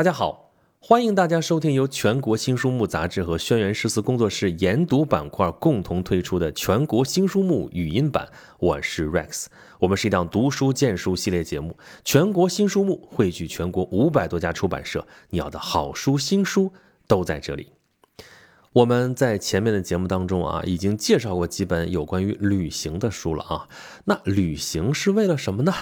大家好，欢迎大家收听由全国新书目杂志和轩辕诗词工作室研读板块共同推出的全国新书目语音版。我是 Rex，我们是一档读书荐书系列节目。全国新书目汇聚全国五百多家出版社，你要的好书、新书都在这里。我们在前面的节目当中啊，已经介绍过几本有关于旅行的书了啊。那旅行是为了什么呢？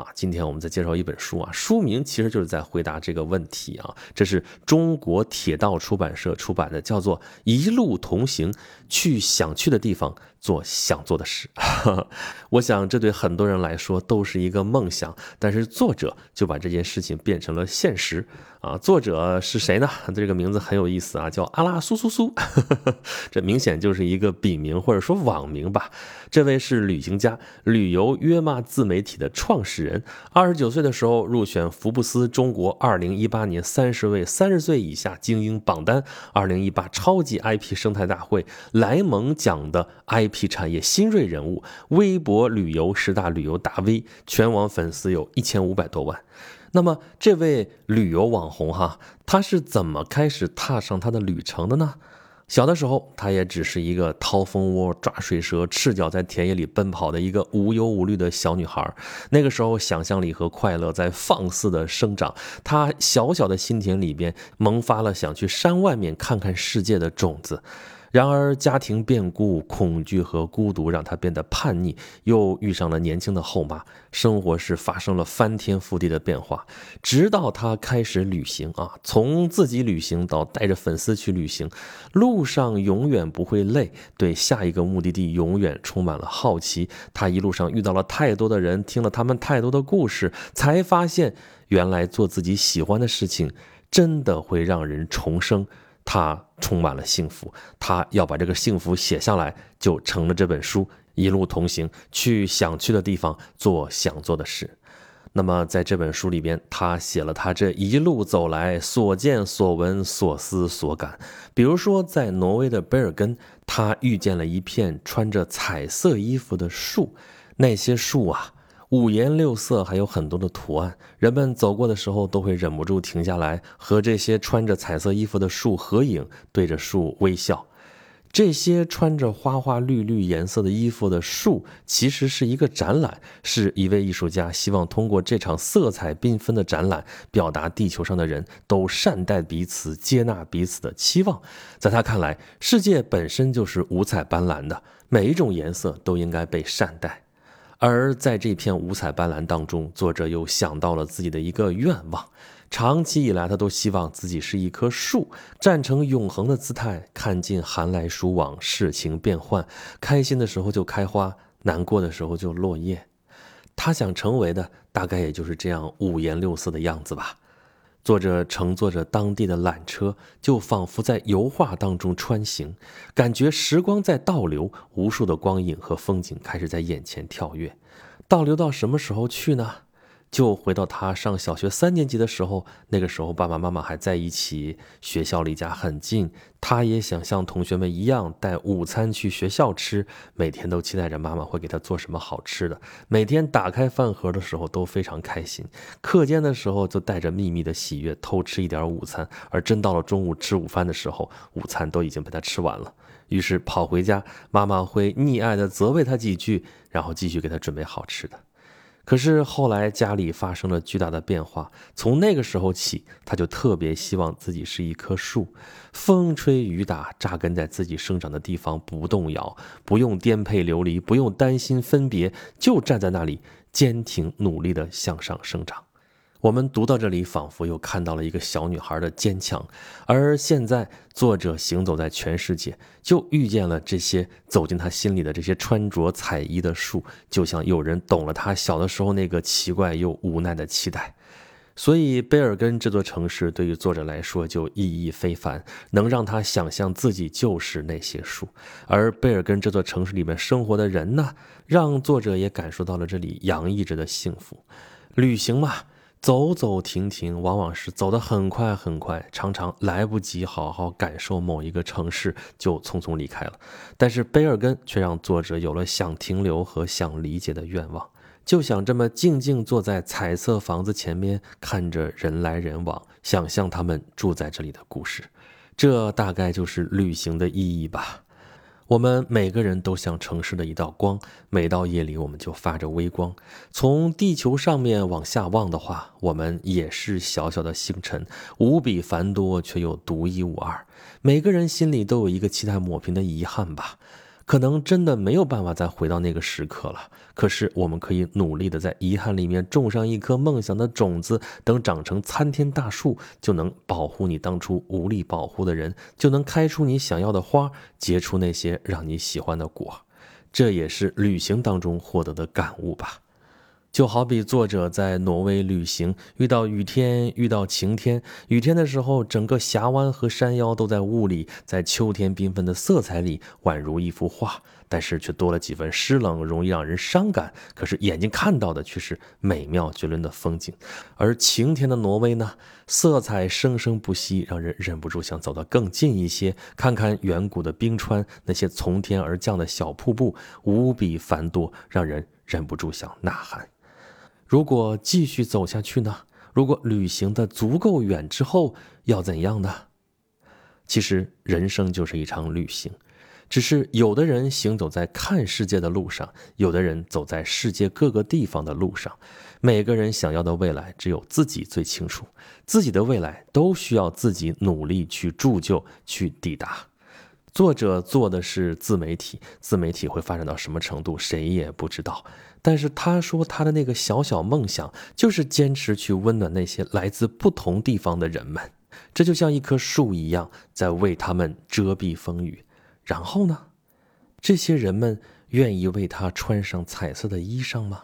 啊，今天我们再介绍一本书啊，书名其实就是在回答这个问题啊。这是中国铁道出版社出版的，叫做《一路同行，去想去的地方，做想做的事》。我想这对很多人来说都是一个梦想，但是作者就把这件事情变成了现实。啊，作者是谁呢？这个名字很有意思啊，叫阿拉苏苏苏，这明显就是一个笔名或者说网名吧。这位是旅行家、旅游约骂自媒体的创始人。二十九岁的时候入选福布斯中国二零一八年三十位三十岁以下精英榜单，二零一八超级 IP 生态大会莱蒙奖的 IP P 产业新锐人物，微博旅游十大旅游大 V，全网粉丝有一千五百多万。那么，这位旅游网红哈，他是怎么开始踏上他的旅程的呢？小的时候，他也只是一个掏蜂窝、抓水蛇、赤脚在田野里奔跑的一个无忧无虑的小女孩。那个时候，想象力和快乐在放肆的生长。她小小的心田里边萌发了想去山外面看看世界的种子。然而，家庭变故、恐惧和孤独让他变得叛逆，又遇上了年轻的后妈，生活是发生了翻天覆地的变化。直到他开始旅行啊，从自己旅行到带着粉丝去旅行，路上永远不会累，对下一个目的地永远充满了好奇。他一路上遇到了太多的人，听了他们太多的故事，才发现原来做自己喜欢的事情，真的会让人重生。他充满了幸福，他要把这个幸福写下来，就成了这本书。一路同行，去想去的地方，做想做的事。那么，在这本书里边，他写了他这一路走来所见所闻所思所感。比如说，在挪威的贝尔根，他遇见了一片穿着彩色衣服的树，那些树啊。五颜六色，还有很多的图案。人们走过的时候，都会忍不住停下来，和这些穿着彩色衣服的树合影，对着树微笑。这些穿着花花绿绿颜色的衣服的树，其实是一个展览，是一位艺术家希望通过这场色彩缤纷的展览，表达地球上的人都善待彼此、接纳彼此的期望。在他看来，世界本身就是五彩斑斓的，每一种颜色都应该被善待。而在这片五彩斑斓当中，作者又想到了自己的一个愿望。长期以来，他都希望自己是一棵树，站成永恒的姿态，看尽寒来暑往，世情变幻。开心的时候就开花，难过的时候就落叶。他想成为的，大概也就是这样五颜六色的样子吧。坐着乘坐着当地的缆车，就仿佛在油画当中穿行，感觉时光在倒流，无数的光影和风景开始在眼前跳跃。倒流到什么时候去呢？就回到他上小学三年级的时候，那个时候爸爸妈妈还在一起，学校离家很近，他也想像同学们一样带午餐去学校吃，每天都期待着妈妈会给他做什么好吃的，每天打开饭盒的时候都非常开心，课间的时候就带着秘密的喜悦偷吃一点午餐，而真到了中午吃午饭的时候，午餐都已经被他吃完了，于是跑回家，妈妈会溺爱的责备他几句，然后继续给他准备好吃的。可是后来家里发生了巨大的变化，从那个时候起，他就特别希望自己是一棵树，风吹雨打，扎根在自己生长的地方不动摇，不用颠沛流离，不用担心分别，就站在那里，坚挺努力地向上生长。我们读到这里，仿佛又看到了一个小女孩的坚强。而现在，作者行走在全世界，就遇见了这些走进他心里的这些穿着彩衣的树，就像有人懂了他小的时候那个奇怪又无奈的期待。所以，贝尔根这座城市对于作者来说就意义非凡，能让他想象自己就是那些树。而贝尔根这座城市里面生活的人呢，让作者也感受到了这里洋溢着的幸福。旅行嘛。走走停停，往往是走得很快很快，常常来不及好好感受某一个城市，就匆匆离开了。但是贝尔根却让作者有了想停留和想理解的愿望。就想这么静静坐在彩色房子前面，看着人来人往，想象他们住在这里的故事。这大概就是旅行的意义吧。我们每个人都像城市的一道光，每到夜里我们就发着微光。从地球上面往下望的话，我们也是小小的星辰，无比繁多却又独一无二。每个人心里都有一个期待抹平的遗憾吧。可能真的没有办法再回到那个时刻了。可是我们可以努力的在遗憾里面种上一颗梦想的种子，等长成参天大树，就能保护你当初无力保护的人，就能开出你想要的花，结出那些让你喜欢的果。这也是旅行当中获得的感悟吧。就好比作者在挪威旅行，遇到雨天，遇到晴天。雨天的时候，整个峡湾和山腰都在雾里，在秋天缤纷的色彩里，宛如一幅画。但是却多了几分湿冷，容易让人伤感。可是眼睛看到的却是美妙绝伦的风景。而晴天的挪威呢，色彩生生不息，让人忍不住想走得更近一些，看看远古的冰川，那些从天而降的小瀑布，无比繁多，让人忍不住想呐喊。如果继续走下去呢？如果旅行的足够远之后要怎样呢？其实人生就是一场旅行，只是有的人行走在看世界的路上，有的人走在世界各个地方的路上。每个人想要的未来，只有自己最清楚。自己的未来都需要自己努力去铸就、去抵达。作者做的是自媒体，自媒体会发展到什么程度，谁也不知道。但是他说他的那个小小梦想，就是坚持去温暖那些来自不同地方的人们。这就像一棵树一样，在为他们遮蔽风雨。然后呢，这些人们愿意为他穿上彩色的衣裳吗？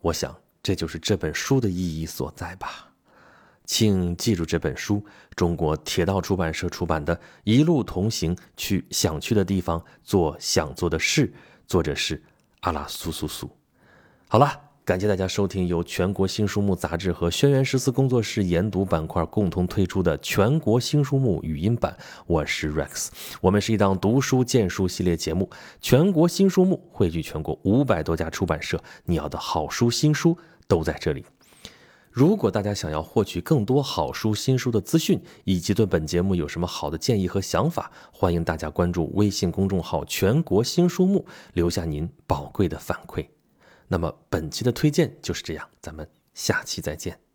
我想，这就是这本书的意义所在吧。请记住这本书，中国铁道出版社出版的《一路同行，去想去的地方，做想做的事》，作者是阿拉苏苏苏。好了，感谢大家收听由全国新书目杂志和轩辕十四工作室研读板块共同推出的全国新书目语音版。我是 Rex，我们是一档读书荐书系列节目。全国新书目汇聚全国五百多家出版社，你要的好书新书都在这里。如果大家想要获取更多好书、新书的资讯，以及对本节目有什么好的建议和想法，欢迎大家关注微信公众号“全国新书目”，留下您宝贵的反馈。那么本期的推荐就是这样，咱们下期再见。